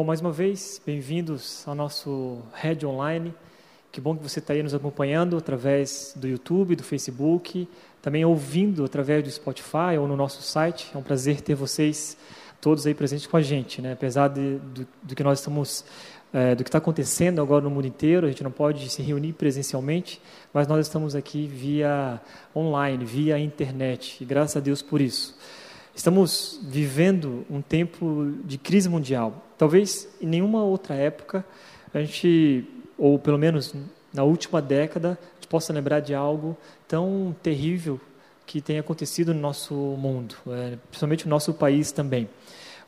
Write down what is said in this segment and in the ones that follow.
Bom, mais uma vez, bem-vindos ao nosso Red Online. Que bom que você está aí nos acompanhando através do YouTube, do Facebook, também ouvindo através do Spotify ou no nosso site. É um prazer ter vocês todos aí presentes com a gente, né? Apesar de, do, do que nós estamos, é, do que está acontecendo agora no mundo inteiro, a gente não pode se reunir presencialmente, mas nós estamos aqui via online, via internet. E graças a Deus por isso. Estamos vivendo um tempo de crise mundial. Talvez em nenhuma outra época a gente, ou pelo menos na última década, a gente possa lembrar de algo tão terrível que tem acontecido no nosso mundo, é, principalmente no nosso país também.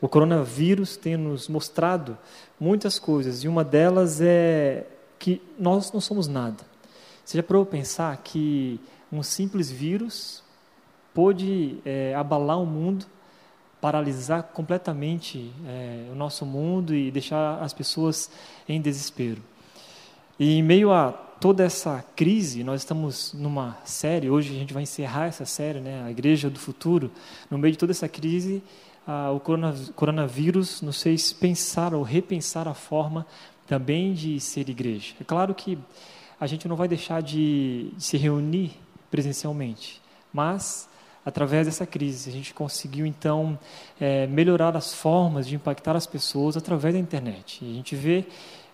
O coronavírus tem nos mostrado muitas coisas e uma delas é que nós não somos nada. Você já parou pensar que um simples vírus pôde é, abalar o mundo, paralisar completamente é, o nosso mundo e deixar as pessoas em desespero. E em meio a toda essa crise, nós estamos numa série, hoje a gente vai encerrar essa série, né, a Igreja do Futuro. No meio de toda essa crise, o coronavírus nos fez pensar ou repensar a forma também de ser igreja. É claro que a gente não vai deixar de, de se reunir presencialmente, mas através dessa crise. A gente conseguiu, então, é, melhorar as formas de impactar as pessoas através da internet. E a gente vê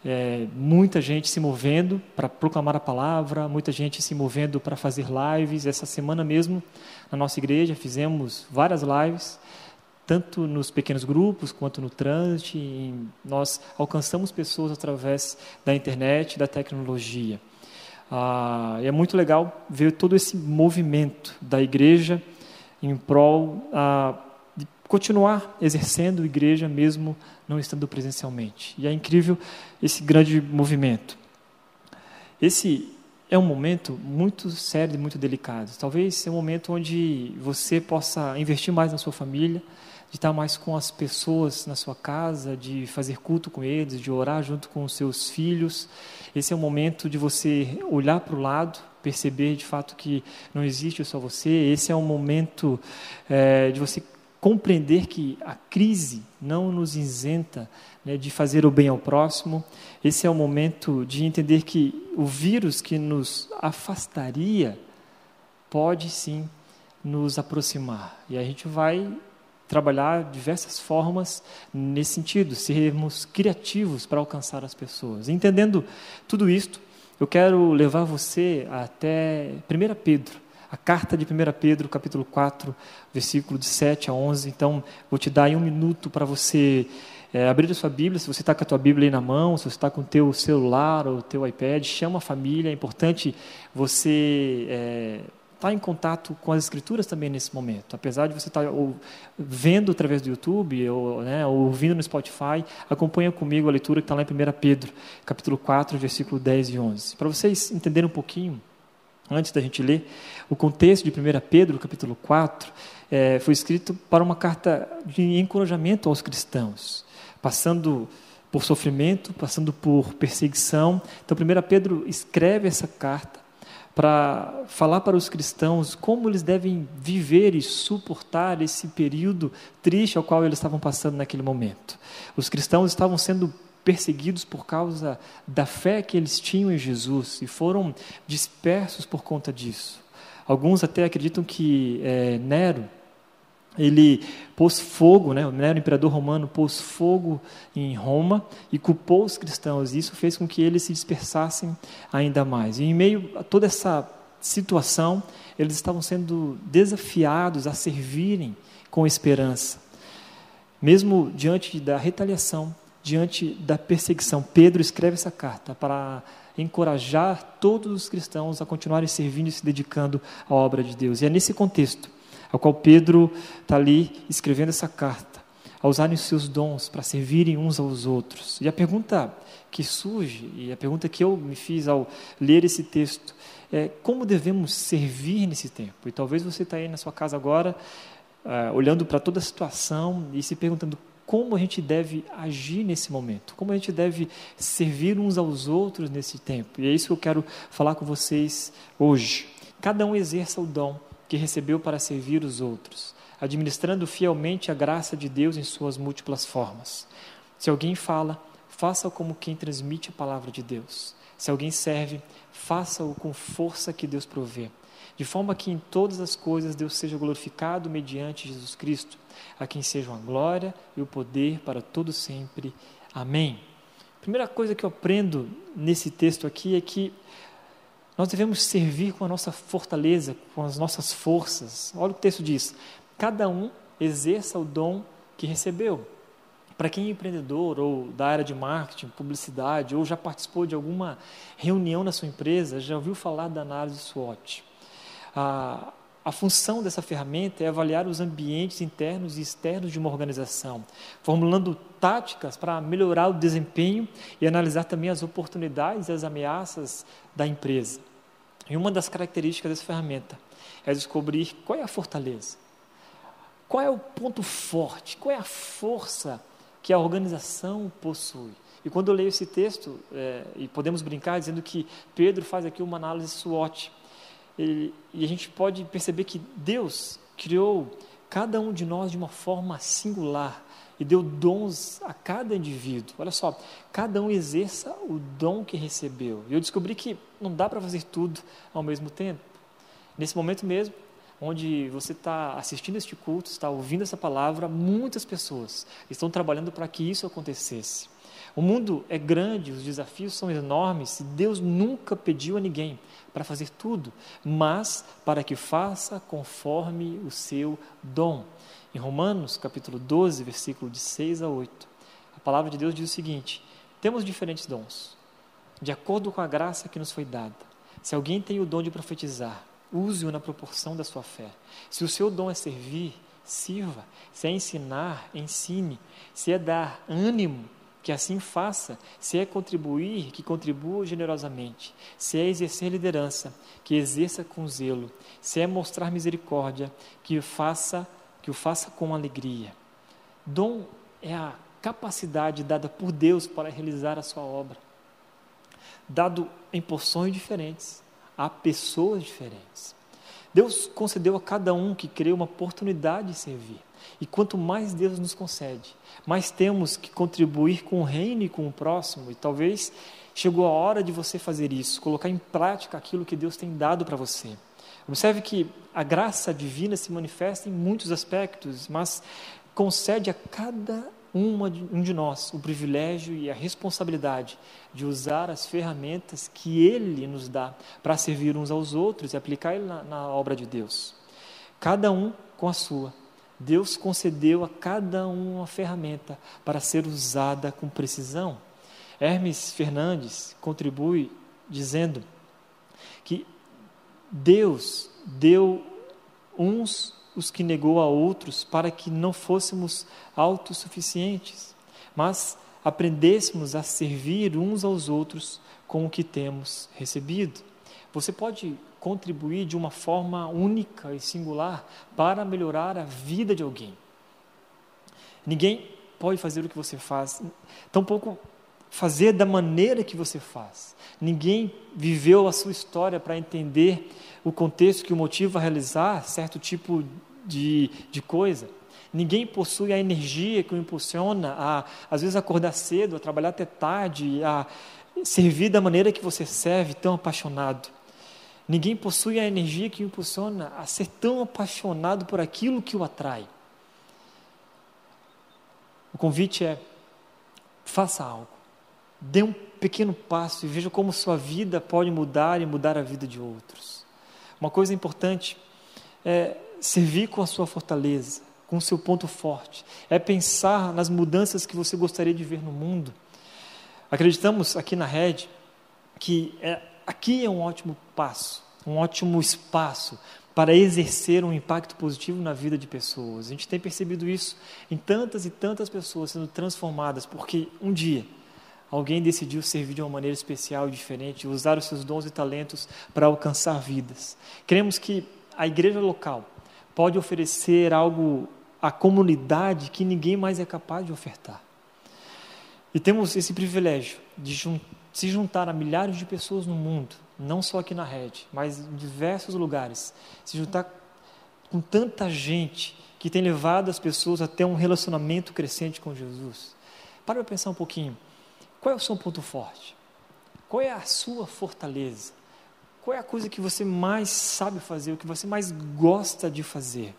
é, muita gente se movendo para proclamar a palavra, muita gente se movendo para fazer lives. Essa semana mesmo, na nossa igreja, fizemos várias lives, tanto nos pequenos grupos quanto no trânsito. nós alcançamos pessoas através da internet, da tecnologia. Ah, é muito legal ver todo esse movimento da igreja em prol de continuar exercendo igreja mesmo não estando presencialmente. E é incrível esse grande movimento. Esse é um momento muito sério e muito delicado. Talvez é um momento onde você possa investir mais na sua família, de estar mais com as pessoas na sua casa, de fazer culto com eles, de orar junto com os seus filhos. Esse é o momento de você olhar para o lado, perceber de fato que não existe só você. Esse é um momento é, de você compreender que a crise não nos isenta né, de fazer o bem ao próximo. Esse é o momento de entender que o vírus que nos afastaria pode sim nos aproximar. E a gente vai trabalhar diversas formas nesse sentido, sermos criativos para alcançar as pessoas. Entendendo tudo isto, eu quero levar você até 1 Pedro, a carta de 1 Pedro, capítulo 4, versículo de 7 a 11. Então, vou te dar aí um minuto para você é, abrir a sua Bíblia, se você está com a tua Bíblia aí na mão, se você está com o teu celular ou o teu iPad, chama a família, é importante você é, estar em contato com as escrituras também nesse momento. Apesar de você estar ou, vendo através do YouTube ou, né, ou ouvindo no Spotify, acompanha comigo a leitura que está lá em 1 Pedro, capítulo 4, versículo 10 e 11. Para vocês entenderem um pouquinho, antes da gente ler, o contexto de 1 Pedro, capítulo 4, é, foi escrito para uma carta de encorajamento aos cristãos, passando por sofrimento, passando por perseguição. Então, 1 Pedro escreve essa carta para falar para os cristãos como eles devem viver e suportar esse período triste ao qual eles estavam passando naquele momento. Os cristãos estavam sendo perseguidos por causa da fé que eles tinham em Jesus e foram dispersos por conta disso. Alguns até acreditam que é, Nero ele pôs fogo, né, o imperador romano pôs fogo em Roma e culpou os cristãos. Isso fez com que eles se dispersassem ainda mais. E em meio a toda essa situação, eles estavam sendo desafiados a servirem com esperança. Mesmo diante da retaliação, diante da perseguição, Pedro escreve essa carta para encorajar todos os cristãos a continuarem servindo e se dedicando à obra de Deus. E é nesse contexto ao qual Pedro está ali escrevendo essa carta, a usarem os seus dons para servirem uns aos outros. E a pergunta que surge, e a pergunta que eu me fiz ao ler esse texto, é como devemos servir nesse tempo? E talvez você está aí na sua casa agora, uh, olhando para toda a situação e se perguntando como a gente deve agir nesse momento, como a gente deve servir uns aos outros nesse tempo. E é isso que eu quero falar com vocês hoje. Cada um exerça o dom que recebeu para servir os outros, administrando fielmente a graça de Deus em suas múltiplas formas. Se alguém fala, faça como quem transmite a palavra de Deus. Se alguém serve, faça-o com força que Deus provê, de forma que em todas as coisas Deus seja glorificado mediante Jesus Cristo, a quem sejam a glória e o poder para todo sempre. Amém. Primeira coisa que eu aprendo nesse texto aqui é que nós devemos servir com a nossa fortaleza, com as nossas forças. Olha o que o texto diz: cada um exerça o dom que recebeu. Para quem é empreendedor ou da área de marketing, publicidade, ou já participou de alguma reunião na sua empresa, já ouviu falar da análise SWOT. A, a função dessa ferramenta é avaliar os ambientes internos e externos de uma organização, formulando táticas para melhorar o desempenho e analisar também as oportunidades e as ameaças da empresa. E uma das características dessa ferramenta é descobrir qual é a fortaleza, qual é o ponto forte, qual é a força que a organização possui. E quando eu leio esse texto, é, e podemos brincar dizendo que Pedro faz aqui uma análise SWOT, e, e a gente pode perceber que Deus criou cada um de nós de uma forma singular e deu dons a cada indivíduo. Olha só, cada um exerça o dom que recebeu. E eu descobri que não dá para fazer tudo ao mesmo tempo. Nesse momento mesmo, onde você está assistindo este culto, está ouvindo essa palavra, muitas pessoas estão trabalhando para que isso acontecesse. O mundo é grande, os desafios são enormes, e Deus nunca pediu a ninguém para fazer tudo, mas para que faça conforme o seu dom. Em Romanos, capítulo 12, versículo de 6 a 8, a palavra de Deus diz o seguinte: Temos diferentes dons, de acordo com a graça que nos foi dada. Se alguém tem o dom de profetizar, use-o na proporção da sua fé. Se o seu dom é servir, sirva. Se é ensinar, ensine. Se é dar ânimo, que assim faça. Se é contribuir, que contribua generosamente. Se é exercer liderança, que exerça com zelo. Se é mostrar misericórdia, que faça, que o faça com alegria. Dom é a capacidade dada por Deus para realizar a sua obra, dado em porções diferentes a pessoas diferentes. Deus concedeu a cada um que crê uma oportunidade de servir. E quanto mais Deus nos concede, mais temos que contribuir com o reino e com o próximo. E talvez chegou a hora de você fazer isso, colocar em prática aquilo que Deus tem dado para você. Observe que a graça divina se manifesta em muitos aspectos, mas concede a cada uma de, um de nós o privilégio e a responsabilidade de usar as ferramentas que Ele nos dá para servir uns aos outros e aplicar na, na obra de Deus. Cada um com a sua. Deus concedeu a cada um uma ferramenta para ser usada com precisão. Hermes Fernandes contribui dizendo que Deus deu uns os que negou a outros para que não fôssemos autossuficientes, mas aprendêssemos a servir uns aos outros com o que temos recebido. Você pode contribuir de uma forma única e singular para melhorar a vida de alguém. Ninguém pode fazer o que você faz, tampouco fazer da maneira que você faz. Ninguém viveu a sua história para entender o contexto que o motiva a realizar certo tipo de, de coisa. Ninguém possui a energia que o impulsiona a, às vezes, acordar cedo, a trabalhar até tarde, a servir da maneira que você serve, tão apaixonado. Ninguém possui a energia que o impulsiona a ser tão apaixonado por aquilo que o atrai. O convite é: faça algo, dê um pequeno passo e veja como sua vida pode mudar e mudar a vida de outros. Uma coisa importante é servir com a sua fortaleza, com o seu ponto forte, é pensar nas mudanças que você gostaria de ver no mundo. Acreditamos aqui na rede que é, aqui é um ótimo passo, um ótimo espaço para exercer um impacto positivo na vida de pessoas. A gente tem percebido isso em tantas e tantas pessoas sendo transformadas, porque um dia alguém decidiu servir de uma maneira especial e diferente, usar os seus dons e talentos para alcançar vidas. Queremos que a igreja local pode oferecer algo à comunidade que ninguém mais é capaz de ofertar. E temos esse privilégio de jun se juntar a milhares de pessoas no mundo, não só aqui na rede, mas em diversos lugares, se juntar com tanta gente que tem levado as pessoas até um relacionamento crescente com Jesus. para pensar um pouquinho. Qual é o seu ponto forte? Qual é a sua fortaleza? Qual é a coisa que você mais sabe fazer, o que você mais gosta de fazer?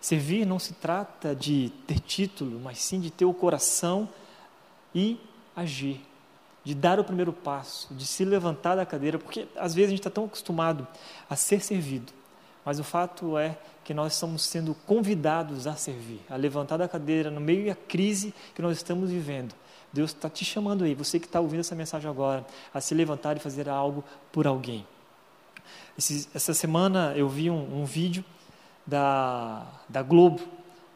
Servir não se trata de ter título, mas sim de ter o coração e agir, de dar o primeiro passo, de se levantar da cadeira, porque às vezes a gente está tão acostumado a ser servido, mas o fato é que nós estamos sendo convidados a servir, a levantar da cadeira no meio da crise que nós estamos vivendo. Deus está te chamando aí, você que está ouvindo essa mensagem agora, a se levantar e fazer algo por alguém. Esse, essa semana eu vi um, um vídeo da, da Globo,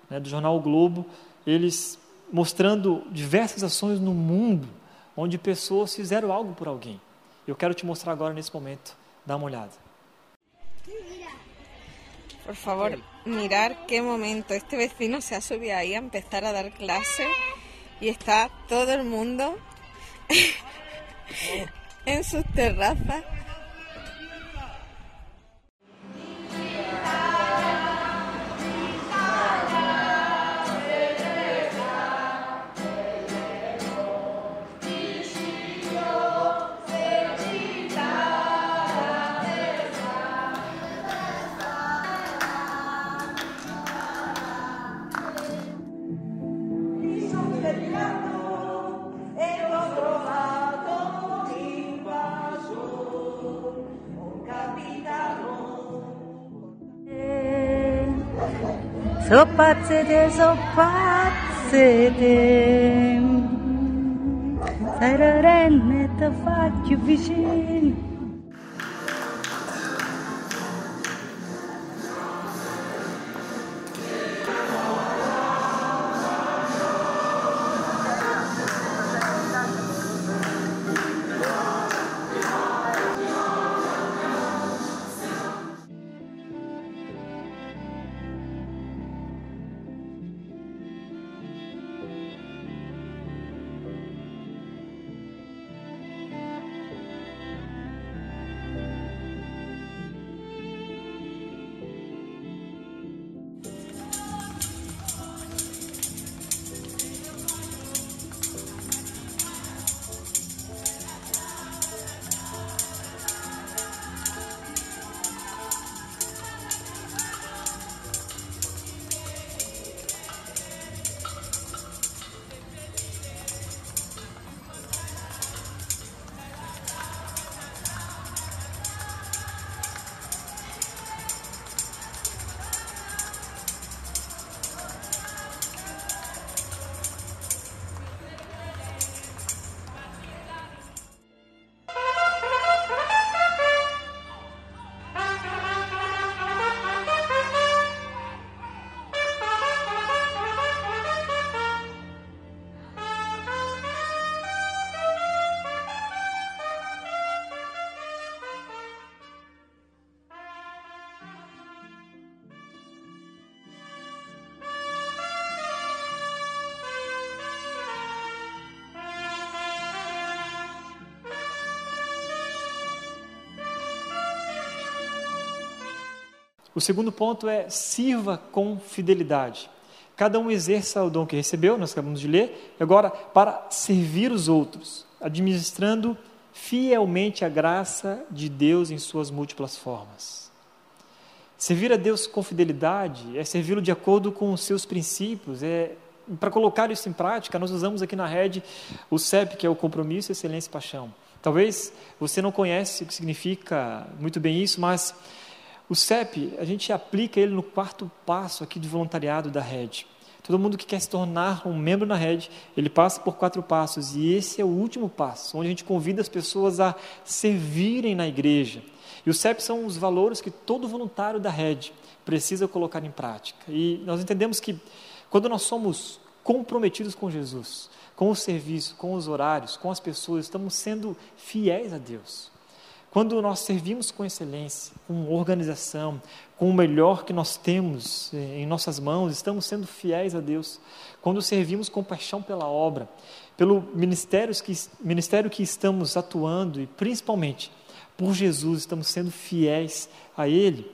né, do jornal Globo, eles mostrando diversas ações no mundo onde pessoas fizeram algo por alguém. Eu quero te mostrar agora nesse momento. Dá uma olhada. Por favor, mirar qué momento. Este vecino se ha subido ahí a empezar a dar clase y está todo el mundo en sus terrazas so pazzete, so pazzete. Sarò renne, ti faccio vicino. O segundo ponto é sirva com fidelidade. Cada um exerça o dom que recebeu, nós acabamos de ler, agora para servir os outros, administrando fielmente a graça de Deus em suas múltiplas formas. Servir a Deus com fidelidade é servi-lo de acordo com os seus princípios, é para colocar isso em prática, nós usamos aqui na rede o CEP, que é o compromisso, excelência e paixão. Talvez você não conhece o que significa muito bem isso, mas o CEP, a gente aplica ele no quarto passo aqui de voluntariado da rede. Todo mundo que quer se tornar um membro na rede, ele passa por quatro passos e esse é o último passo, onde a gente convida as pessoas a servirem na igreja. E o CEP são os valores que todo voluntário da rede precisa colocar em prática. E nós entendemos que quando nós somos comprometidos com Jesus, com o serviço, com os horários, com as pessoas, estamos sendo fiéis a Deus. Quando nós servimos com excelência, com organização, com o melhor que nós temos eh, em nossas mãos, estamos sendo fiéis a Deus. Quando servimos com paixão pela obra, pelo ministério que, ministério que estamos atuando e principalmente por Jesus, estamos sendo fiéis a Ele.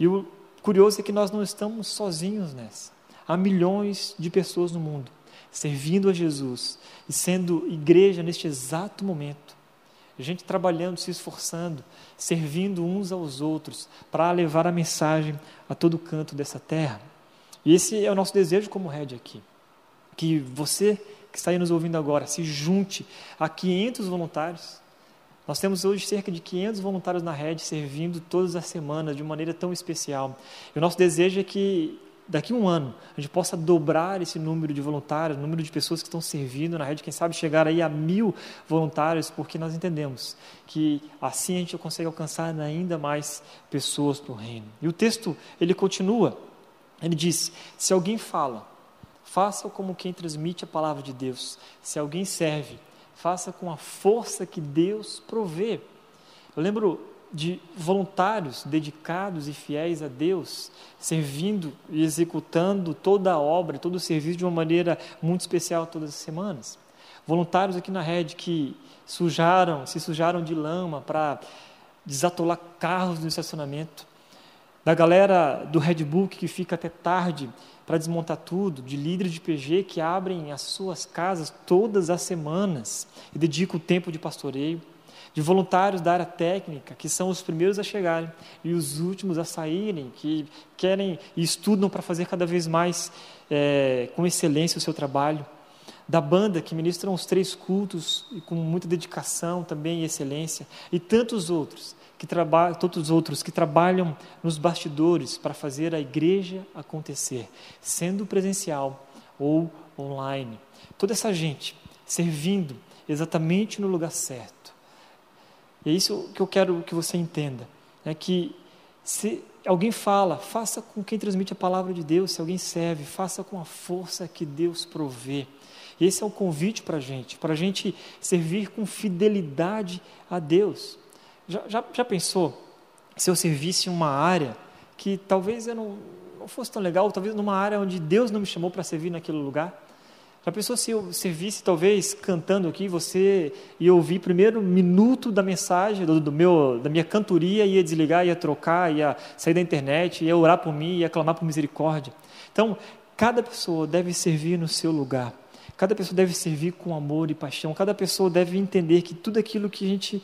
E o curioso é que nós não estamos sozinhos nessa. Há milhões de pessoas no mundo, servindo a Jesus e sendo igreja neste exato momento. Gente trabalhando, se esforçando, servindo uns aos outros para levar a mensagem a todo canto dessa terra. E esse é o nosso desejo como Red aqui. Que você que está aí nos ouvindo agora se junte a 500 voluntários. Nós temos hoje cerca de 500 voluntários na rede servindo todas as semanas de maneira tão especial. E o nosso desejo é que daqui a um ano a gente possa dobrar esse número de voluntários, número de pessoas que estão servindo na rede, quem sabe chegar aí a mil voluntários, porque nós entendemos que assim a gente consegue alcançar ainda mais pessoas para o reino. E o texto ele continua, ele diz: se alguém fala, faça como quem transmite a palavra de Deus. Se alguém serve, faça com a força que Deus provê. Eu lembro de voluntários dedicados e fiéis a Deus, servindo e executando toda a obra, todo o serviço de uma maneira muito especial todas as semanas. Voluntários aqui na rede que sujaram, se sujaram de lama para desatolar carros no estacionamento. Da galera do Red Bull que fica até tarde para desmontar tudo, de líderes de PG que abrem as suas casas todas as semanas e dedicam o tempo de pastoreio de voluntários da área técnica, que são os primeiros a chegarem e os últimos a saírem, que querem e estudam para fazer cada vez mais é, com excelência o seu trabalho. Da banda, que ministram os três cultos e com muita dedicação também e excelência. E tantos outros que trabalham, todos outros que trabalham nos bastidores para fazer a igreja acontecer, sendo presencial ou online. Toda essa gente servindo exatamente no lugar certo e é isso que eu quero que você entenda. É que se alguém fala, faça com quem transmite a palavra de Deus. Se alguém serve, faça com a força que Deus provê. Esse é o convite para a gente, para a gente servir com fidelidade a Deus. Já, já, já pensou se eu servisse uma área que talvez eu não, não fosse tão legal, talvez numa área onde Deus não me chamou para servir naquele lugar? Já pensou se eu servisse, talvez, cantando aqui, você ia ouvir primeiro minuto da mensagem, do, do, meu, da minha cantoria, ia desligar, ia trocar, ia sair da internet, ia orar por mim, ia clamar por misericórdia. Então, cada pessoa deve servir no seu lugar. Cada pessoa deve servir com amor e paixão. Cada pessoa deve entender que tudo aquilo que a gente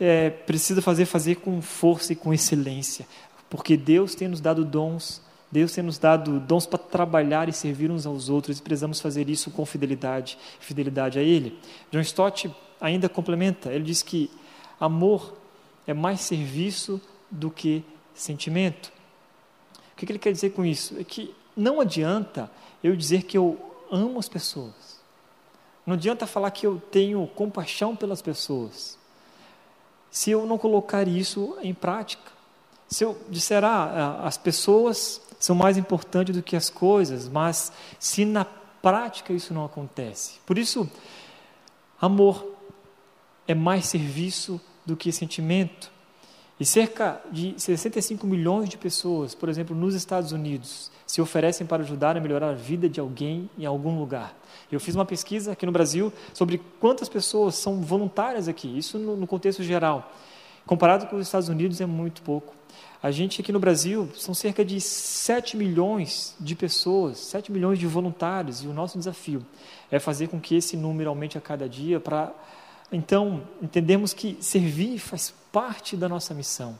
é, precisa fazer, fazer com força e com excelência. Porque Deus tem nos dado dons Deus tem nos dado dons para trabalhar e servir uns aos outros e precisamos fazer isso com fidelidade, fidelidade a Ele. John Stott ainda complementa, ele diz que amor é mais serviço do que sentimento. O que ele quer dizer com isso? É que não adianta eu dizer que eu amo as pessoas. Não adianta falar que eu tenho compaixão pelas pessoas. Se eu não colocar isso em prática. Se eu disser, ah, as pessoas são mais importantes do que as coisas, mas se na prática isso não acontece. Por isso, amor é mais serviço do que sentimento. E cerca de 65 milhões de pessoas, por exemplo, nos Estados Unidos, se oferecem para ajudar a melhorar a vida de alguém em algum lugar. Eu fiz uma pesquisa aqui no Brasil sobre quantas pessoas são voluntárias aqui, isso no, contexto geral. Comparado com os Estados Unidos, é muito pouco. A gente aqui no Brasil são cerca de 7 milhões de pessoas, 7 milhões de voluntários, e o nosso desafio é fazer com que esse número aumente a cada dia para então entendemos que servir faz parte da nossa missão.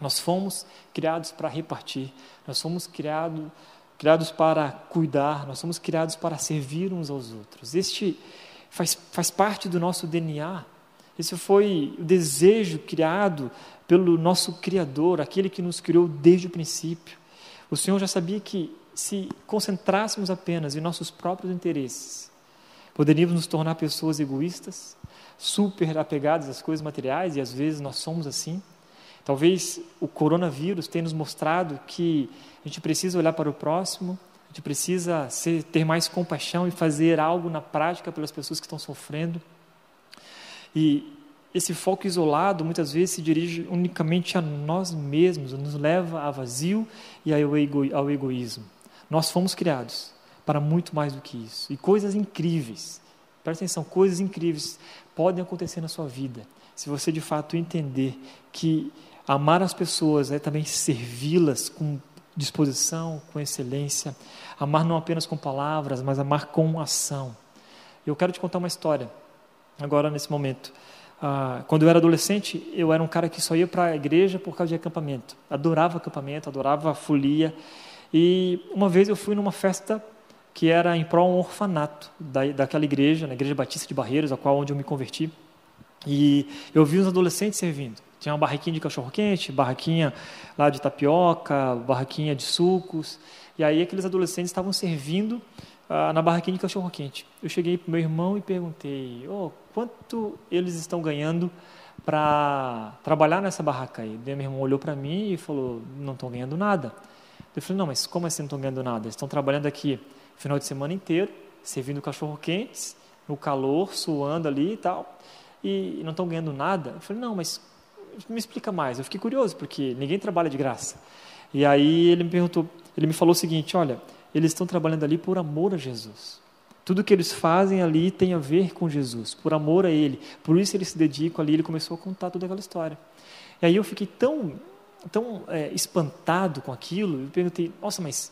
Nós fomos criados para repartir, nós fomos criado, criados para cuidar, nós somos criados para servir uns aos outros. Este faz, faz parte do nosso DNA. Esse foi o desejo criado pelo nosso Criador, aquele que nos criou desde o princípio. O Senhor já sabia que se concentrássemos apenas em nossos próprios interesses, poderíamos nos tornar pessoas egoístas, super apegadas às coisas materiais, e às vezes nós somos assim. Talvez o coronavírus tenha nos mostrado que a gente precisa olhar para o próximo, a gente precisa ser, ter mais compaixão e fazer algo na prática pelas pessoas que estão sofrendo. E esse foco isolado muitas vezes se dirige unicamente a nós mesmos, nos leva a vazio e ao, ego, ao egoísmo. Nós fomos criados para muito mais do que isso. E coisas incríveis, presta atenção, coisas incríveis podem acontecer na sua vida, se você de fato entender que amar as pessoas é também servi-las com disposição, com excelência. Amar não apenas com palavras, mas amar com ação. Eu quero te contar uma história, agora nesse momento. Ah, quando eu era adolescente, eu era um cara que só ia para a igreja por causa de acampamento. Adorava acampamento, adorava folia. E uma vez eu fui numa festa que era em prol um orfanato da, daquela igreja, na Igreja Batista de Barreiros, a qual onde eu me converti. E eu vi os adolescentes servindo. Tinha uma barraquinha de cachorro-quente, barraquinha lá de tapioca, barraquinha de sucos. E aí aqueles adolescentes estavam servindo ah, na barraquinha de cachorro-quente. Eu cheguei para meu irmão e perguntei, oh, quanto eles estão ganhando para trabalhar nessa barraca aí? Daí meu irmão olhou para mim e falou, não estão ganhando nada. Eu falei, não, mas como assim não estão ganhando nada? Eles estão trabalhando aqui final de semana inteiro, servindo cachorro-quentes, no calor, suando ali e tal, e não estão ganhando nada. Eu falei, não, mas me explica mais. Eu fiquei curioso, porque ninguém trabalha de graça. E aí ele me perguntou, ele me falou o seguinte: olha, eles estão trabalhando ali por amor a Jesus. Tudo que eles fazem ali tem a ver com Jesus, por amor a Ele. Por isso eles se dedicam ali. Ele começou a contar toda aquela história. E aí eu fiquei tão, tão é, espantado com aquilo. Eu perguntei: nossa, mas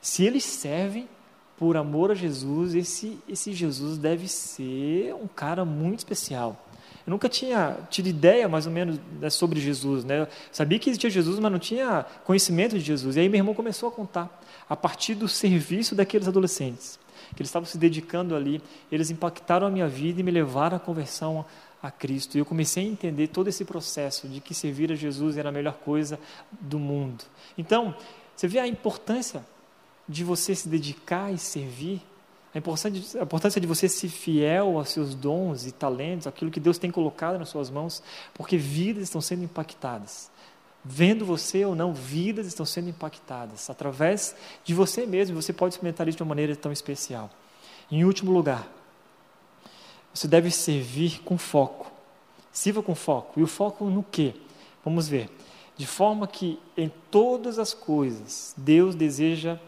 se eles servem por amor a Jesus, esse, esse Jesus deve ser um cara muito especial. Eu nunca tinha tido ideia, mais ou menos, né, sobre Jesus. Né? Sabia que existia Jesus, mas não tinha conhecimento de Jesus. E aí meu irmão começou a contar, a partir do serviço daqueles adolescentes, que eles estavam se dedicando ali, eles impactaram a minha vida e me levaram à conversão a Cristo. E eu comecei a entender todo esse processo de que servir a Jesus era a melhor coisa do mundo. Então, você vê a importância de você se dedicar e servir a importância, a importância de você ser fiel aos seus dons e talentos, aquilo que Deus tem colocado nas suas mãos, porque vidas estão sendo impactadas. Vendo você ou não, vidas estão sendo impactadas. Através de você mesmo, você pode experimentar isso de uma maneira tão especial. Em último lugar, você deve servir com foco. Sirva com foco. E o foco no quê? Vamos ver. De forma que em todas as coisas Deus deseja,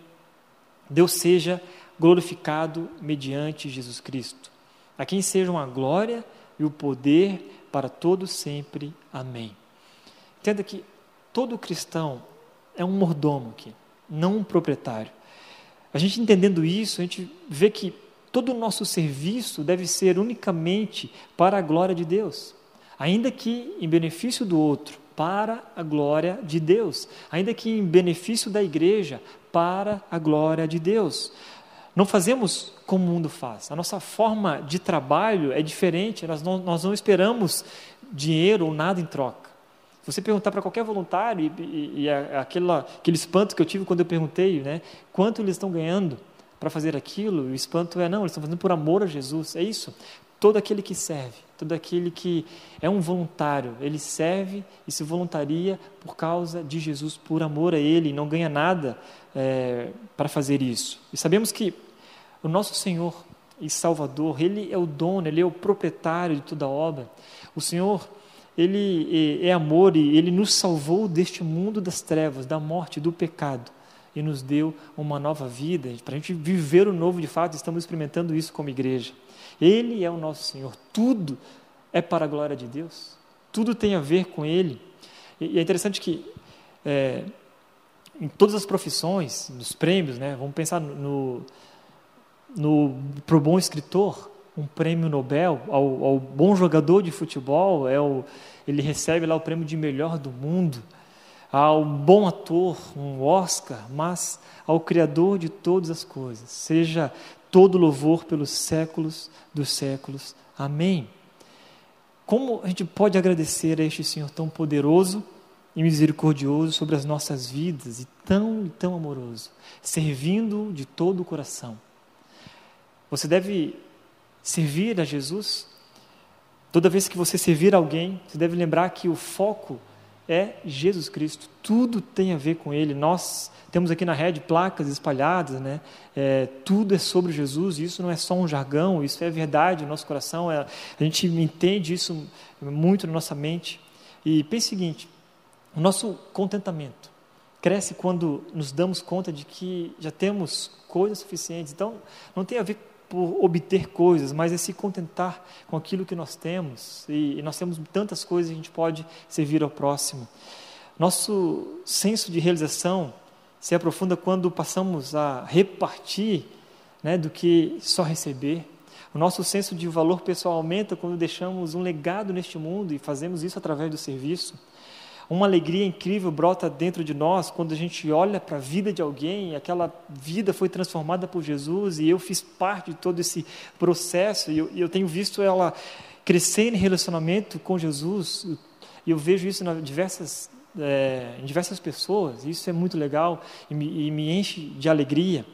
Deus seja glorificado mediante Jesus Cristo. A quem sejam a glória e o poder para todos sempre. Amém. Entenda que todo cristão é um mordomo aqui, não um proprietário. A gente entendendo isso, a gente vê que todo o nosso serviço deve ser unicamente para a glória de Deus, ainda que em benefício do outro, para a glória de Deus, ainda que em benefício da igreja, para a glória de Deus. Não fazemos como o mundo faz. A nossa forma de trabalho é diferente. Nós não, nós não esperamos dinheiro ou nada em troca. Se você perguntar para qualquer voluntário, e, e, e aquela, aquele espanto que eu tive quando eu perguntei, né, quanto eles estão ganhando para fazer aquilo, o espanto é, não, eles estão fazendo por amor a Jesus. É isso. Todo aquele que serve, todo aquele que é um voluntário, ele serve e se voluntaria por causa de Jesus, por amor a Ele, não ganha nada é, para fazer isso. E sabemos que o nosso Senhor e Salvador, Ele é o dono, Ele é o proprietário de toda a obra. O Senhor, Ele é, é amor e Ele nos salvou deste mundo das trevas, da morte, do pecado e nos deu uma nova vida, para a gente viver o novo de fato, estamos experimentando isso como igreja. Ele é o nosso Senhor, tudo é para a glória de Deus, tudo tem a ver com Ele. E é interessante que é, em todas as profissões, nos prêmios, né, vamos pensar no, no para o bom escritor, um prêmio Nobel, ao, ao, bom jogador de futebol, é o, ele recebe lá o prêmio de melhor do mundo, ao bom ator, um Oscar, mas ao Criador de todas as coisas, seja todo louvor pelos séculos dos séculos. Amém. Como a gente pode agradecer a este Senhor tão poderoso e misericordioso sobre as nossas vidas e tão e tão amoroso, servindo de todo o coração? Você deve servir a Jesus. Toda vez que você servir alguém, você deve lembrar que o foco é Jesus Cristo. Tudo tem a ver com Ele. Nós temos aqui na rede placas espalhadas, né? É, tudo é sobre Jesus. Isso não é só um jargão. Isso é verdade no nosso coração. É, a gente entende isso muito na nossa mente. E pense o seguinte: o nosso contentamento cresce quando nos damos conta de que já temos coisas suficientes. Então, não tem a ver por obter coisas, mas é se contentar com aquilo que nós temos. E, e nós temos tantas coisas que a gente pode servir ao próximo. Nosso senso de realização se aprofunda quando passamos a repartir né, do que só receber. O nosso senso de valor pessoal aumenta quando deixamos um legado neste mundo e fazemos isso através do serviço. Uma alegria incrível brota dentro de nós quando a gente olha para a vida de alguém, aquela vida foi transformada por Jesus e eu fiz parte de todo esse processo e eu, eu tenho visto ela crescer em relacionamento com Jesus. E eu vejo isso em diversas, é, em diversas pessoas, isso é muito legal e me, e me enche de alegria.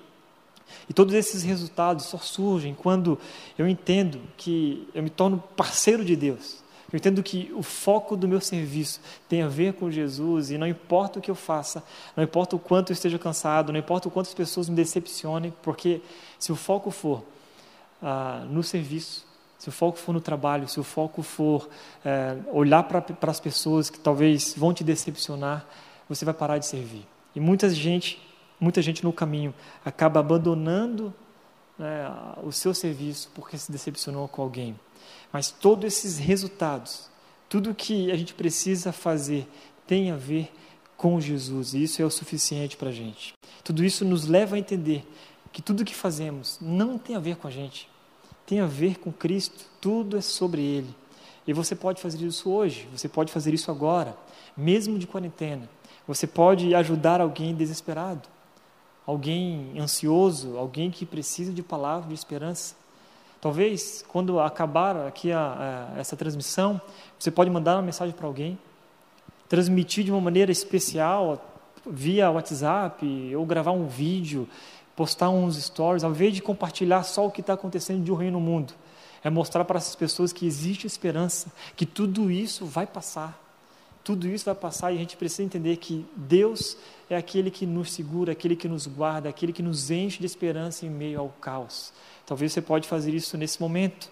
E todos esses resultados só surgem quando eu entendo que eu me torno parceiro de Deus. Eu entendo que o foco do meu serviço tem a ver com Jesus e não importa o que eu faça, não importa o quanto eu esteja cansado, não importa o quanto as pessoas me decepcionem, porque se o foco for ah, no serviço, se o foco for no trabalho, se o foco for é, olhar para as pessoas que talvez vão te decepcionar, você vai parar de servir. E muita gente, muita gente no caminho acaba abandonando né, o seu serviço porque se decepcionou com alguém. Mas todos esses resultados, tudo que a gente precisa fazer tem a ver com Jesus, e isso é o suficiente para a gente. Tudo isso nos leva a entender que tudo que fazemos não tem a ver com a gente, tem a ver com Cristo, tudo é sobre Ele. E você pode fazer isso hoje, você pode fazer isso agora, mesmo de quarentena. Você pode ajudar alguém desesperado, alguém ansioso, alguém que precisa de palavras de esperança. Talvez, quando acabar aqui a, a, essa transmissão, você pode mandar uma mensagem para alguém, transmitir de uma maneira especial, via WhatsApp, ou gravar um vídeo, postar uns stories, ao invés de compartilhar só o que está acontecendo de ruim no mundo. É mostrar para essas pessoas que existe esperança, que tudo isso vai passar. Tudo isso vai passar e a gente precisa entender que Deus é aquele que nos segura, aquele que nos guarda, aquele que nos enche de esperança em meio ao caos. Talvez você pode fazer isso nesse momento.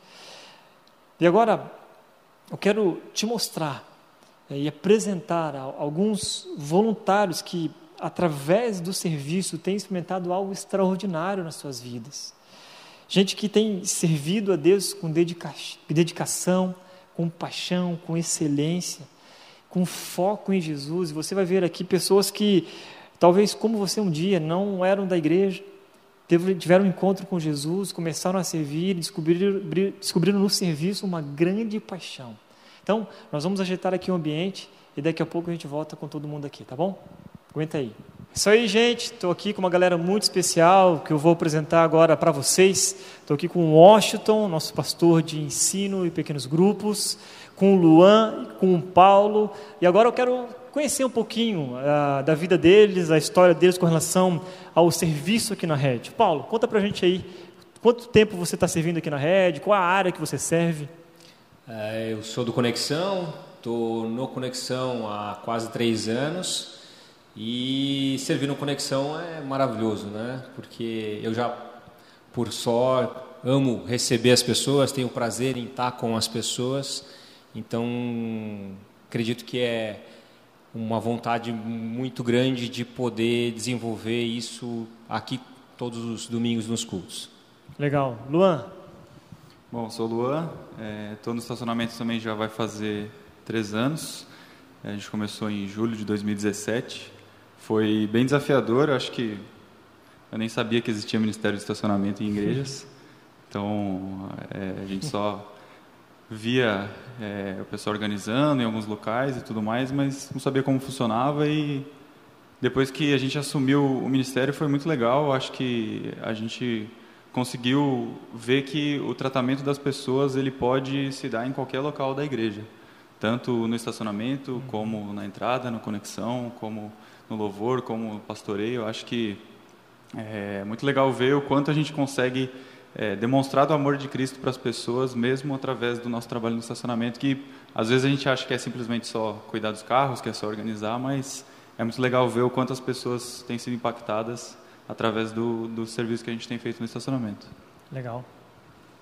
E agora, eu quero te mostrar é, e apresentar alguns voluntários que, através do serviço, têm experimentado algo extraordinário nas suas vidas. Gente que tem servido a Deus com dedica dedicação, com paixão, com excelência, com foco em Jesus. E você vai ver aqui pessoas que, talvez como você um dia, não eram da igreja, tiveram um encontro com Jesus, começaram a servir, descobriram, descobriram no serviço uma grande paixão. Então, nós vamos ajeitar aqui o ambiente e daqui a pouco a gente volta com todo mundo aqui, tá bom? Aguenta aí. Isso aí, gente. Estou aqui com uma galera muito especial que eu vou apresentar agora para vocês. Estou aqui com o Washington, nosso pastor de ensino e pequenos grupos, com o Luan, com o Paulo. E agora eu quero conhecer um pouquinho uh, da vida deles, a história deles com relação ao serviço aqui na rede. Paulo, conta para a gente aí, quanto tempo você está servindo aqui na rede, qual a área que você serve? É, eu sou do Conexão, estou no Conexão há quase três anos e servir no Conexão é maravilhoso, né? Porque eu já, por só, amo receber as pessoas, tenho prazer em estar com as pessoas, então acredito que é uma vontade muito grande de poder desenvolver isso aqui todos os domingos nos cultos. Legal. Luan? Bom, sou o Luan, estou é, no estacionamento também já vai fazer três anos. A gente começou em julho de 2017. Foi bem desafiador, acho que eu nem sabia que existia Ministério de Estacionamento em igrejas. Então, é, a gente só via é, o pessoal organizando em alguns locais e tudo mais, mas não sabia como funcionava e depois que a gente assumiu o ministério foi muito legal. Acho que a gente conseguiu ver que o tratamento das pessoas ele pode se dar em qualquer local da igreja, tanto no estacionamento como na entrada, na conexão, como no louvor, como no pastoreio. Acho que é muito legal ver o quanto a gente consegue é, demonstrado o amor de Cristo para as pessoas, mesmo através do nosso trabalho no estacionamento, que às vezes a gente acha que é simplesmente só cuidar dos carros, que é só organizar, mas é muito legal ver o quanto as pessoas têm sido impactadas através do, do serviço que a gente tem feito no estacionamento. Legal.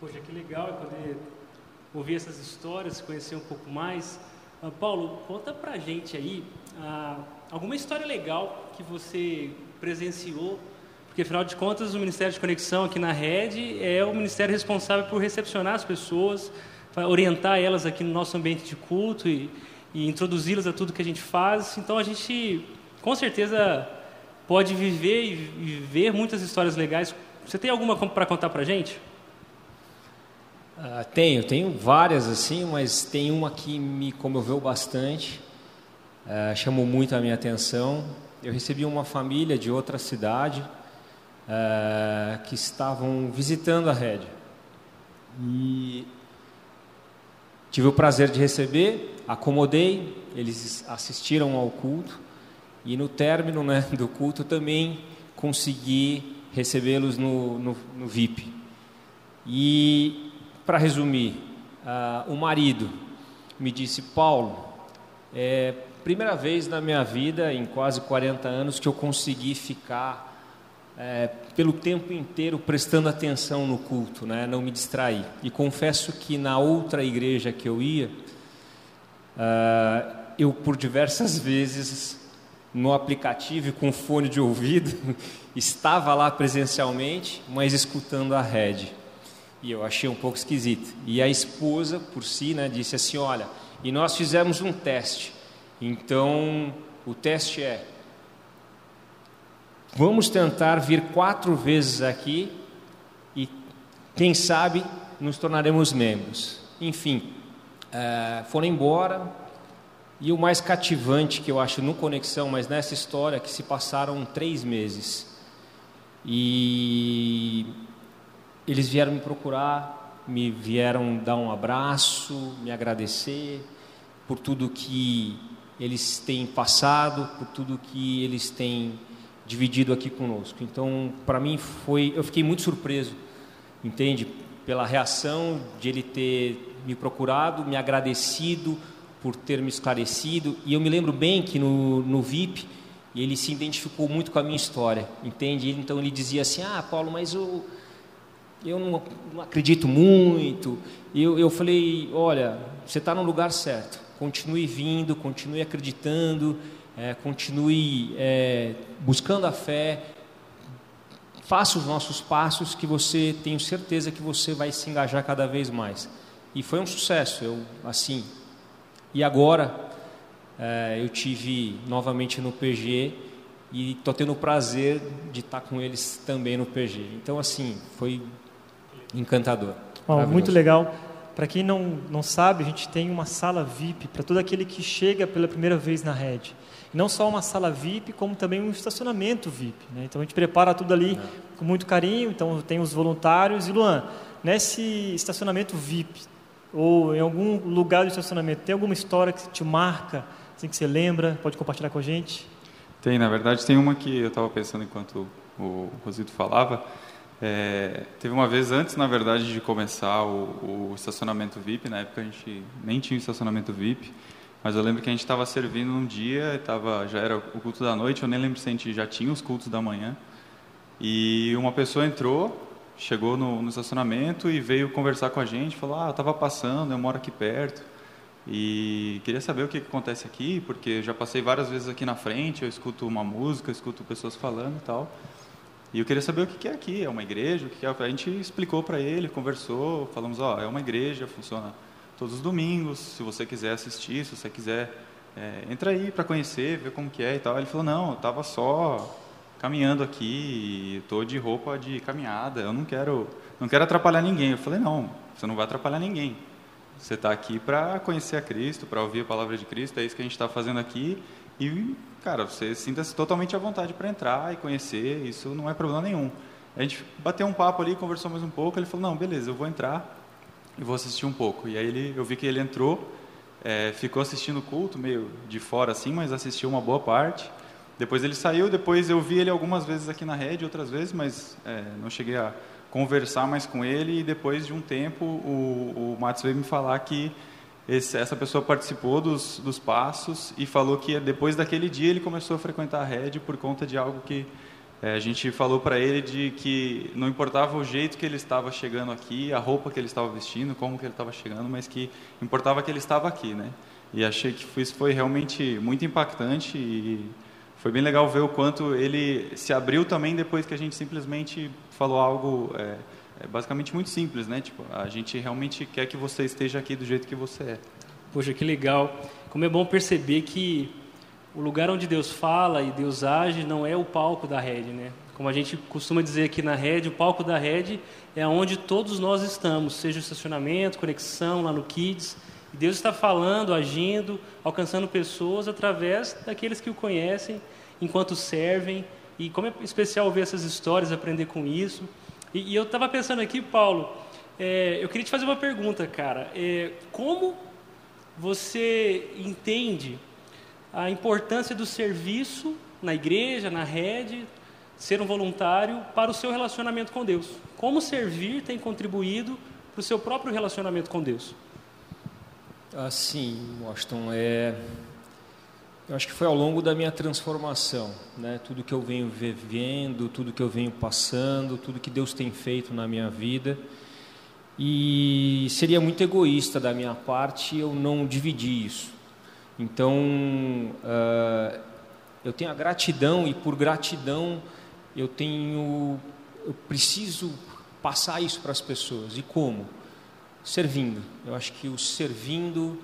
Poxa, que legal é poder ouvir essas histórias, conhecer um pouco mais. Uh, Paulo, conta pra gente aí uh, alguma história legal que você presenciou porque, afinal de contas, o Ministério de Conexão aqui na rede é o ministério responsável por recepcionar as pessoas, orientar elas aqui no nosso ambiente de culto e, e introduzi-las a tudo que a gente faz. Então, a gente, com certeza, pode viver e ver muitas histórias legais. Você tem alguma para contar para gente? Uh, tenho, tenho várias assim, mas tem uma que me comoveu bastante, uh, chamou muito a minha atenção. Eu recebi uma família de outra cidade uh, que estavam visitando a rede e tive o prazer de receber, acomodei, eles assistiram ao culto e no término né, do culto também consegui recebê-los no, no, no VIP. E para resumir, uh, o marido me disse: Paulo, é primeira vez na minha vida, em quase 40 anos, que eu consegui ficar é, pelo tempo inteiro prestando atenção no culto, né? não me distrair. E confesso que na outra igreja que eu ia, uh, eu por diversas vezes no aplicativo com fone de ouvido estava lá presencialmente, mas escutando a rede. E eu achei um pouco esquisito. E a esposa, por si, né, disse assim: Olha, e nós fizemos um teste. Então, o teste é: vamos tentar vir quatro vezes aqui e, quem sabe, nos tornaremos membros. Enfim, é, foram embora. E o mais cativante que eu acho no Conexão, mas nessa história, é que se passaram três meses. E eles vieram me procurar, me vieram dar um abraço, me agradecer por tudo que eles têm passado, por tudo que eles têm dividido aqui conosco. Então, para mim foi, eu fiquei muito surpreso, entende, pela reação de ele ter me procurado, me agradecido por ter me esclarecido. E eu me lembro bem que no, no VIP ele se identificou muito com a minha história, entende? Então ele dizia assim: Ah, Paulo, mas eu eu não, não acredito muito. Eu, eu falei, olha, você está no lugar certo. Continue vindo, continue acreditando, é, continue é, buscando a fé. Faça os nossos passos que você tenho certeza que você vai se engajar cada vez mais. E foi um sucesso, eu assim. E agora é, eu tive novamente no PG e estou tendo o prazer de estar com eles também no PG. Então assim foi encantador. Oh, muito legal. Para quem não, não sabe, a gente tem uma sala VIP para todo aquele que chega pela primeira vez na rede. Não só uma sala VIP, como também um estacionamento VIP. Né? Então a gente prepara tudo ali é. com muito carinho. Então tem os voluntários. E Luan, nesse estacionamento VIP, ou em algum lugar do estacionamento, tem alguma história que te marca, assim que você lembra? Pode compartilhar com a gente? Tem, na verdade, tem uma que eu estava pensando enquanto o Rosito falava. É, teve uma vez antes, na verdade, de começar o, o, estacionamento VIP, na época a gente nem tinha estacionamento VIP, mas eu lembro que a gente estava servindo um dia, tava, já era o culto da noite, eu nem lembro se a gente já tinha os cultos da manhã, e uma pessoa entrou, chegou no, no estacionamento e veio conversar com a gente, falou, ah, eu estava passando, eu moro aqui perto, e queria saber o que, que acontece aqui, porque já passei várias vezes aqui na frente, eu escuto uma música, escuto pessoas falando e tal, e eu queria saber o que é aqui, é uma igreja? O que é? A gente explicou para ele, conversou, falamos, ó, oh, é uma igreja, funciona todos os domingos, se você quiser assistir, se você quiser, é, entra aí para conhecer, ver como que é e tal. Ele falou, não, eu estava só caminhando aqui, estou de roupa de caminhada, eu não quero, não quero atrapalhar ninguém. Eu falei, não, você não vai atrapalhar ninguém. Você está aqui para conhecer a Cristo, para ouvir a palavra de Cristo, é isso que a gente está fazendo aqui. E cara, você sinta-se totalmente à vontade para entrar e conhecer, isso não é problema nenhum. A gente bateu um papo ali, conversou mais um pouco, ele falou, não, beleza, eu vou entrar e vou assistir um pouco. E aí ele, eu vi que ele entrou, é, ficou assistindo o culto, meio de fora assim, mas assistiu uma boa parte. Depois ele saiu, depois eu vi ele algumas vezes aqui na rede, outras vezes, mas é, não cheguei a conversar mais com ele. E depois de um tempo, o, o Matos veio me falar que esse, essa pessoa participou dos, dos passos e falou que depois daquele dia ele começou a frequentar a rede por conta de algo que a gente falou para ele de que não importava o jeito que ele estava chegando aqui, a roupa que ele estava vestindo, como que ele estava chegando, mas que importava que ele estava aqui, né? E achei que isso foi realmente muito impactante e foi bem legal ver o quanto ele se abriu também depois que a gente simplesmente falou algo é, é basicamente muito simples, né? Tipo, a gente realmente quer que você esteja aqui do jeito que você é. Poxa, que legal. Como é bom perceber que o lugar onde Deus fala e Deus age não é o palco da rede, né? Como a gente costuma dizer aqui na rede, o palco da rede é onde todos nós estamos, seja o estacionamento, conexão lá no Kids. E Deus está falando, agindo, alcançando pessoas através daqueles que o conhecem, enquanto servem. E como é especial ver essas histórias, aprender com isso. E, e eu estava pensando aqui, Paulo, é, eu queria te fazer uma pergunta, cara. É, como você entende a importância do serviço na igreja, na rede, ser um voluntário para o seu relacionamento com Deus. Como servir tem contribuído para o seu próprio relacionamento com Deus? Assim, Washington, é... eu acho que foi ao longo da minha transformação, né? Tudo que eu venho vivendo, tudo que eu venho passando, tudo que Deus tem feito na minha vida. E seria muito egoísta da minha parte eu não dividir isso. Então, uh, eu tenho a gratidão e por gratidão eu tenho, eu preciso passar isso para as pessoas. E como? Servindo. Eu acho que o servindo,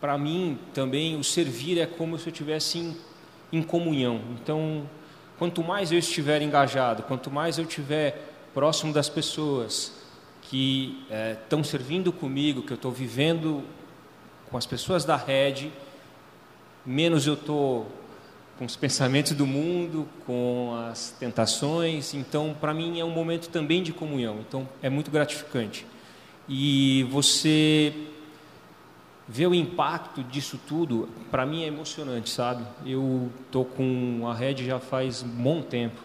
para mim também, o servir é como se eu estivesse em, em comunhão. Então, quanto mais eu estiver engajado, quanto mais eu estiver próximo das pessoas que estão é, servindo comigo, que eu estou vivendo com as pessoas da rede, menos eu estou com os pensamentos do mundo, com as tentações. Então, para mim é um momento também de comunhão. Então, é muito gratificante. E você ver o impacto disso tudo, para mim é emocionante, sabe? Eu tô com a Red já faz um bom tempo.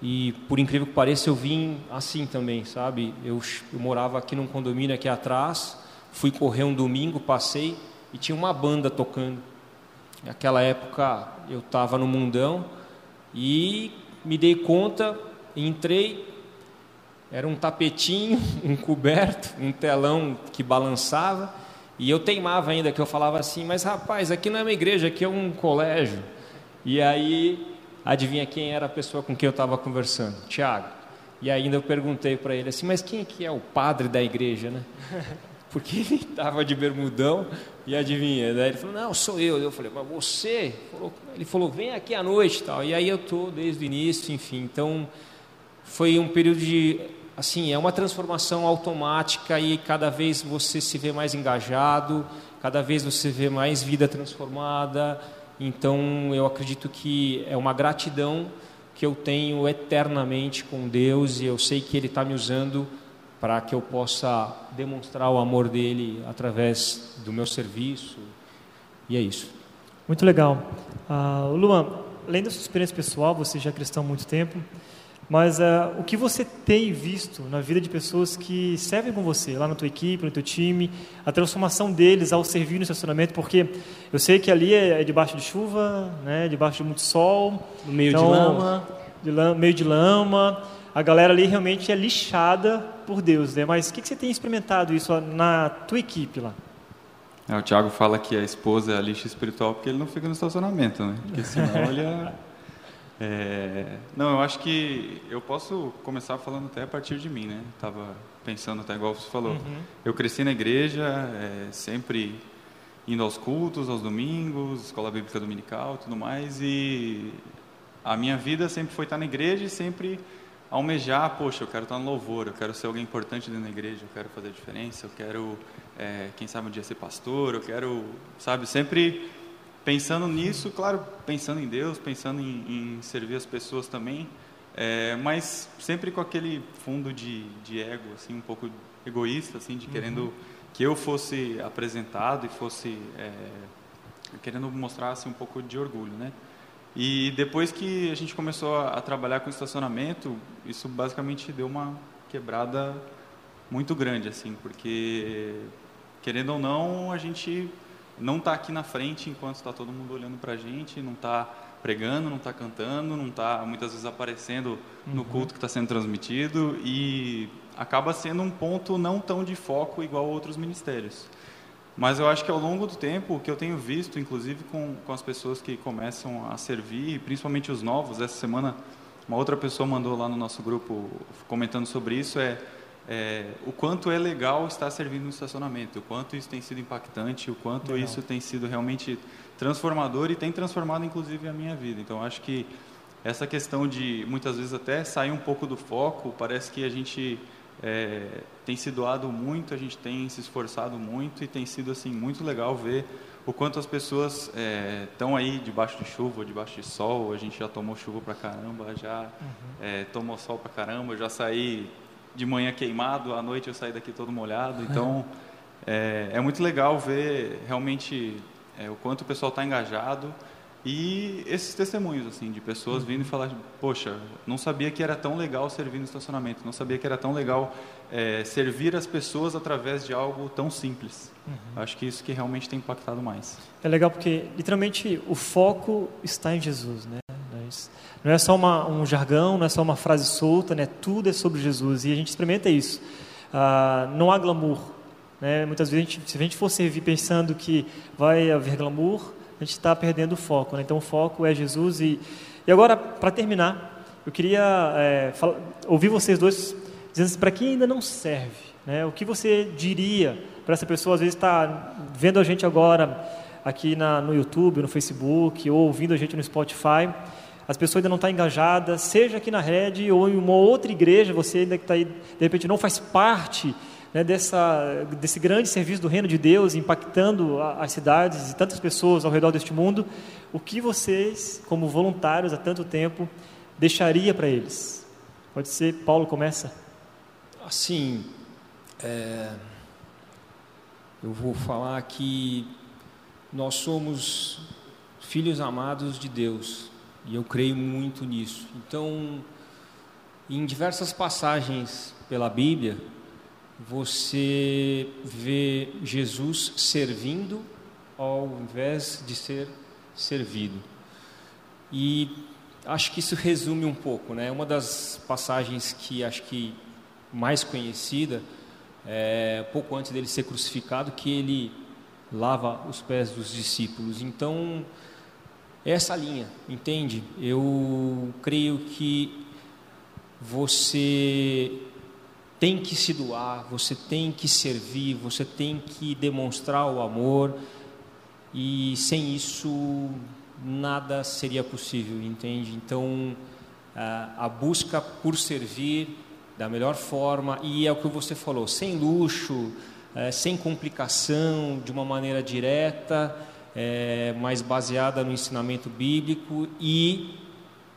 E por incrível que pareça, eu vim assim também, sabe? Eu, eu morava aqui num condomínio aqui atrás, fui correr um domingo, passei e tinha uma banda tocando. Naquela época eu estava no mundão e me dei conta, entrei, era um tapetinho, um coberto, um telão que balançava e eu teimava ainda que eu falava assim, mas rapaz, aqui não é uma igreja, aqui é um colégio. E aí, adivinha quem era a pessoa com quem eu estava conversando? Tiago. E ainda eu perguntei para ele assim, mas quem é que é o padre da igreja, né? Porque ele estava de bermudão e adivinha, né? Ele falou, não, sou eu. Eu falei, mas você? Ele falou, vem aqui à noite tal. E aí eu estou desde o início, enfim. Então, foi um período de, assim, é uma transformação automática e cada vez você se vê mais engajado, cada vez você vê mais vida transformada. Então, eu acredito que é uma gratidão que eu tenho eternamente com Deus e eu sei que Ele está me usando para que eu possa demonstrar o amor dele através do meu serviço. E é isso. Muito legal. Uh, Luan, além da sua experiência pessoal, você já é cristão há muito tempo, mas uh, o que você tem visto na vida de pessoas que servem com você, lá na tua equipe, no teu time, a transformação deles ao servir no estacionamento, porque eu sei que ali é, é debaixo de chuva, né, debaixo de muito sol, no meio então, de lama, de lama, meio de lama, a galera ali realmente é lixada por Deus, né? Mas o que, que você tem experimentado isso na tua equipe lá? É, o Tiago fala que a esposa é a lixa espiritual porque ele não fica no estacionamento, né? Porque senão ele é... é... Não, eu acho que eu posso começar falando até a partir de mim, né? Tava pensando até igual você falou. Uhum. Eu cresci na igreja, é, sempre indo aos cultos, aos domingos, escola bíblica dominical, tudo mais, e a minha vida sempre foi estar na igreja e sempre almejar, poxa, eu quero estar no louvor, eu quero ser alguém importante dentro da igreja, eu quero fazer diferença, eu quero, é, quem sabe um dia ser pastor, eu quero, sabe, sempre pensando nisso, claro, pensando em Deus, pensando em, em servir as pessoas também, é, mas sempre com aquele fundo de, de ego, assim, um pouco egoísta, assim, de uhum. querendo que eu fosse apresentado e fosse é, querendo mostrar assim, um pouco de orgulho, né? E depois que a gente começou a, a trabalhar com estacionamento, isso basicamente deu uma quebrada muito grande, assim, porque querendo ou não, a gente não está aqui na frente enquanto está todo mundo olhando para a gente, não está pregando, não está cantando, não está muitas vezes aparecendo no uhum. culto que está sendo transmitido e acaba sendo um ponto não tão de foco igual outros ministérios. Mas eu acho que ao longo do tempo, o que eu tenho visto, inclusive com, com as pessoas que começam a servir, principalmente os novos, essa semana uma outra pessoa mandou lá no nosso grupo comentando sobre isso, é é, o quanto é legal estar servindo no estacionamento, o quanto isso tem sido impactante, o quanto legal. isso tem sido realmente transformador e tem transformado inclusive a minha vida. Então acho que essa questão de muitas vezes até sair um pouco do foco, parece que a gente é, tem se doado muito, a gente tem se esforçado muito e tem sido assim muito legal ver o quanto as pessoas estão é, aí debaixo de chuva, debaixo de sol. A gente já tomou chuva pra caramba, já uhum. é, tomou sol pra caramba, já saí de manhã queimado, à noite eu saí daqui todo molhado. Então é, é muito legal ver realmente é, o quanto o pessoal está engajado e esses testemunhos, assim, de pessoas vindo e falar, poxa, não sabia que era tão legal servir no estacionamento, não sabia que era tão legal é, servir as pessoas através de algo tão simples. Uhum. Acho que isso que realmente tem impactado mais. É legal porque, literalmente, o foco está em Jesus, né? Não é só uma, um jargão, não é só uma frase solta, né? Tudo é sobre Jesus e a gente experimenta isso. Ah, não há glamour, né? Muitas vezes, a gente, se a gente for servir pensando que vai haver glamour, a gente está perdendo o foco. Né? Então, o foco é Jesus. E, e agora, para terminar, eu queria é, falar, ouvir vocês dois dizendo assim, para quem ainda não serve, né? o que você diria para essa pessoa, às vezes está vendo a gente agora aqui na, no YouTube, no Facebook, ou ouvindo a gente no Spotify, as pessoas ainda não estão tá engajadas, seja aqui na rede ou em uma outra igreja, você ainda que está aí, de repente não faz parte né, dessa, desse grande serviço do reino de Deus, impactando as cidades e tantas pessoas ao redor deste mundo, o que vocês, como voluntários há tanto tempo, deixaria para eles? Pode ser, Paulo começa. Assim, é, eu vou falar que nós somos filhos amados de Deus e eu creio muito nisso. Então, em diversas passagens pela Bíblia, você vê Jesus servindo ao invés de ser servido. E acho que isso resume um pouco, né? Uma das passagens que acho que mais conhecida é pouco antes dele ser crucificado que ele lava os pés dos discípulos. Então, é essa linha, entende? Eu creio que você tem que se doar, você tem que servir, você tem que demonstrar o amor e sem isso nada seria possível, entende? Então a busca por servir da melhor forma e é o que você falou, sem luxo, é, sem complicação, de uma maneira direta, é, mas baseada no ensinamento bíblico e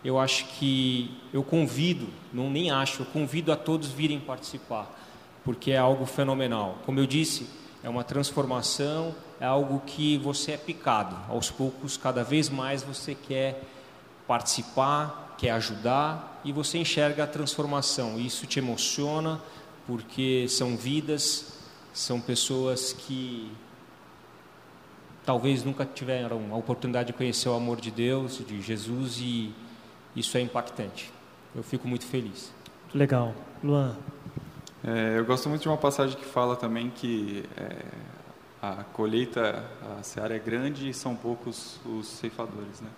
eu acho que eu convido, não nem acho, eu convido a todos virem participar, porque é algo fenomenal. Como eu disse, é uma transformação, é algo que você é picado. Aos poucos, cada vez mais você quer participar, quer ajudar e você enxerga a transformação. Isso te emociona, porque são vidas, são pessoas que talvez nunca tiveram a oportunidade de conhecer o amor de Deus, de Jesus e isso é impactante. Eu fico muito feliz. Legal. Luan? É, eu gosto muito de uma passagem que fala também que é, a colheita, a seara é grande e são poucos os ceifadores, né?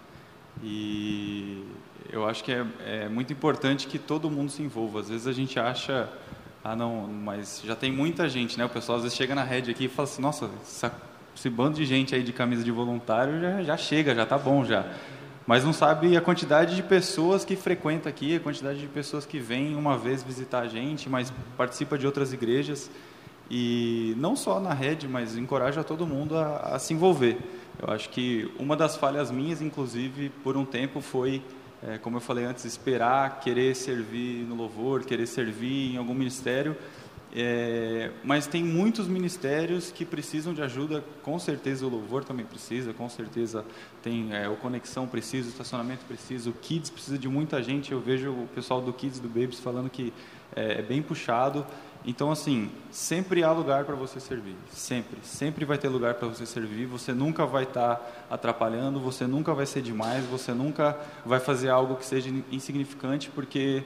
E eu acho que é, é muito importante que todo mundo se envolva. Às vezes a gente acha, ah não, mas já tem muita gente, né? O pessoal às vezes chega na rede aqui e fala assim, nossa, essa, esse bando de gente aí de camisa de voluntário já, já chega, já tá bom já mas não sabe a quantidade de pessoas que frequenta aqui, a quantidade de pessoas que vêm uma vez visitar a gente, mas participa de outras igrejas e não só na rede, mas encoraja todo mundo a, a se envolver. Eu acho que uma das falhas minhas, inclusive, por um tempo foi, é, como eu falei antes, esperar, querer servir no louvor, querer servir em algum ministério é, mas tem muitos ministérios que precisam de ajuda, com certeza o louvor também precisa, com certeza tem é, o conexão precisa, o estacionamento precisa, o kids precisa de muita gente. Eu vejo o pessoal do kids do babies falando que é, é bem puxado. Então assim, sempre há lugar para você servir, sempre, sempre vai ter lugar para você servir. Você nunca vai estar tá atrapalhando, você nunca vai ser demais, você nunca vai fazer algo que seja insignificante, porque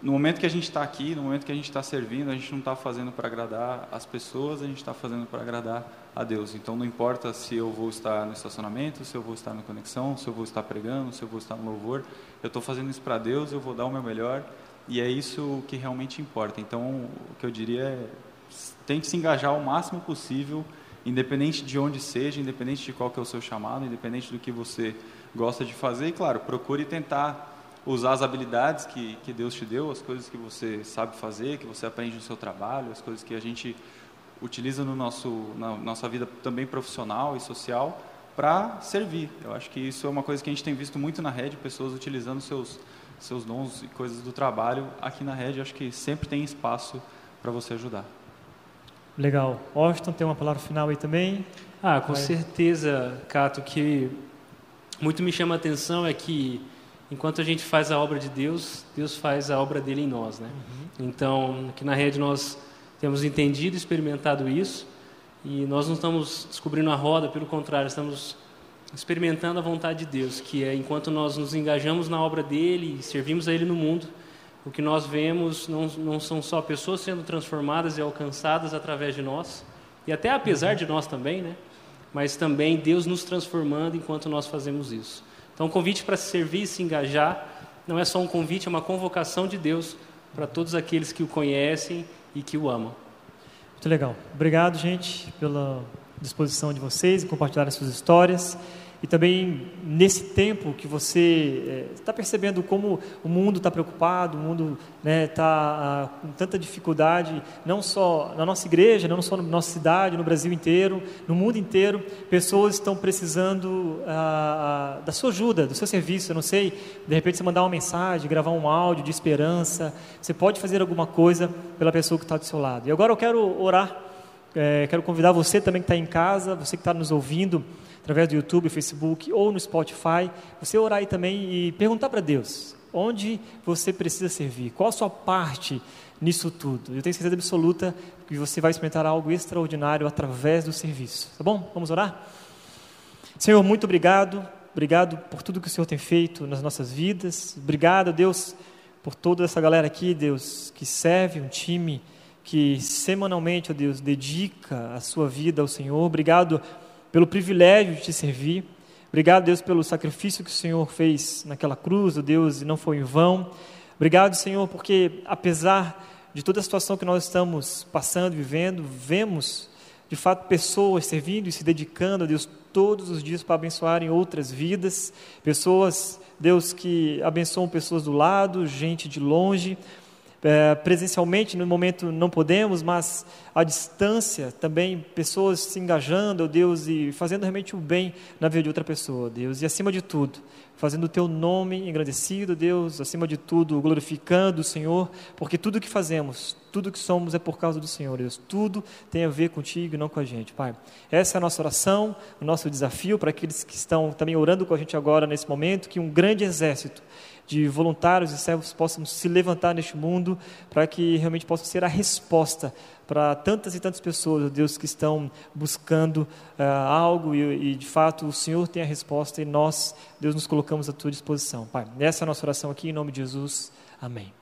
no momento que a gente está aqui, no momento que a gente está servindo, a gente não está fazendo para agradar as pessoas, a gente está fazendo para agradar a Deus. Então não importa se eu vou estar no estacionamento, se eu vou estar na conexão, se eu vou estar pregando, se eu vou estar no louvor, eu estou fazendo isso para Deus, eu vou dar o meu melhor e é isso que realmente importa. Então, o que eu diria é tente se engajar o máximo possível, independente de onde seja, independente de qual que é o seu chamado, independente do que você gosta de fazer. E, claro, procure tentar usar as habilidades que, que Deus te deu, as coisas que você sabe fazer, que você aprende no seu trabalho, as coisas que a gente utiliza no nosso, na nossa vida também profissional e social para servir. Eu acho que isso é uma coisa que a gente tem visto muito na rede, pessoas utilizando seus seus dons e coisas do trabalho aqui na rede. Acho que sempre tem espaço para você ajudar. Legal. Austin, tem uma palavra final aí também? Ah, com Vai. certeza, Cato, que muito me chama a atenção é que enquanto a gente faz a obra de Deus, Deus faz a obra dele em nós, né? Uhum. Então, aqui na rede nós temos entendido, experimentado isso, e nós não estamos descobrindo a roda, pelo contrário, estamos experimentando a vontade de Deus, que é enquanto nós nos engajamos na obra dele e servimos a ele no mundo, o que nós vemos não, não são só pessoas sendo transformadas e alcançadas através de nós, e até apesar de nós também, né? Mas também Deus nos transformando enquanto nós fazemos isso. Então, o convite para se servir e se engajar não é só um convite, é uma convocação de Deus para todos aqueles que o conhecem e que o amam. Muito legal. Obrigado, gente, pela disposição de vocês e compartilhar as suas histórias e também nesse tempo que você está é, percebendo como o mundo está preocupado, o mundo está né, tá, com tanta dificuldade, não só na nossa igreja, não só na nossa cidade, no Brasil inteiro, no mundo inteiro, pessoas estão precisando ah, ah, da sua ajuda, do seu serviço. Eu não sei, de repente você mandar uma mensagem, gravar um áudio de esperança, você pode fazer alguma coisa pela pessoa que está do seu lado. E agora eu quero orar, é, quero convidar você também que está em casa, você que está nos ouvindo através do YouTube, Facebook ou no Spotify, você orar aí também e perguntar para Deus onde você precisa servir, qual a sua parte nisso tudo. Eu tenho certeza absoluta que você vai experimentar algo extraordinário através do serviço. Tá bom? Vamos orar? Senhor, muito obrigado. Obrigado por tudo que o Senhor tem feito nas nossas vidas. Obrigado, Deus, por toda essa galera aqui, Deus, que serve um time que semanalmente, ó Deus, dedica a sua vida ao Senhor. Obrigado pelo privilégio de te servir. Obrigado, Deus, pelo sacrifício que o Senhor fez naquela cruz, oh Deus, e não foi em vão. Obrigado, Senhor, porque apesar de toda a situação que nós estamos passando, vivendo, vemos de fato pessoas servindo e se dedicando a Deus todos os dias para abençoarem outras vidas, pessoas, Deus, que abençoam pessoas do lado, gente de longe é, presencialmente no momento não podemos, mas à distância também pessoas se engajando, Deus, e fazendo realmente o bem na vida de outra pessoa, Deus. E acima de tudo, fazendo o teu nome engrandecido, Deus, acima de tudo, glorificando o Senhor, porque tudo que fazemos, tudo que somos é por causa do Senhor, Deus. Tudo tem a ver contigo e não com a gente, Pai. Essa é a nossa oração, o nosso desafio para aqueles que estão também orando com a gente agora nesse momento, que um grande exército de voluntários e servos possam se levantar neste mundo para que realmente possa ser a resposta para tantas e tantas pessoas, Deus, que estão buscando uh, algo e, e, de fato o Senhor tem a resposta e nós, Deus, nos colocamos à tua disposição. Pai, essa é a nossa oração aqui em nome de Jesus. Amém.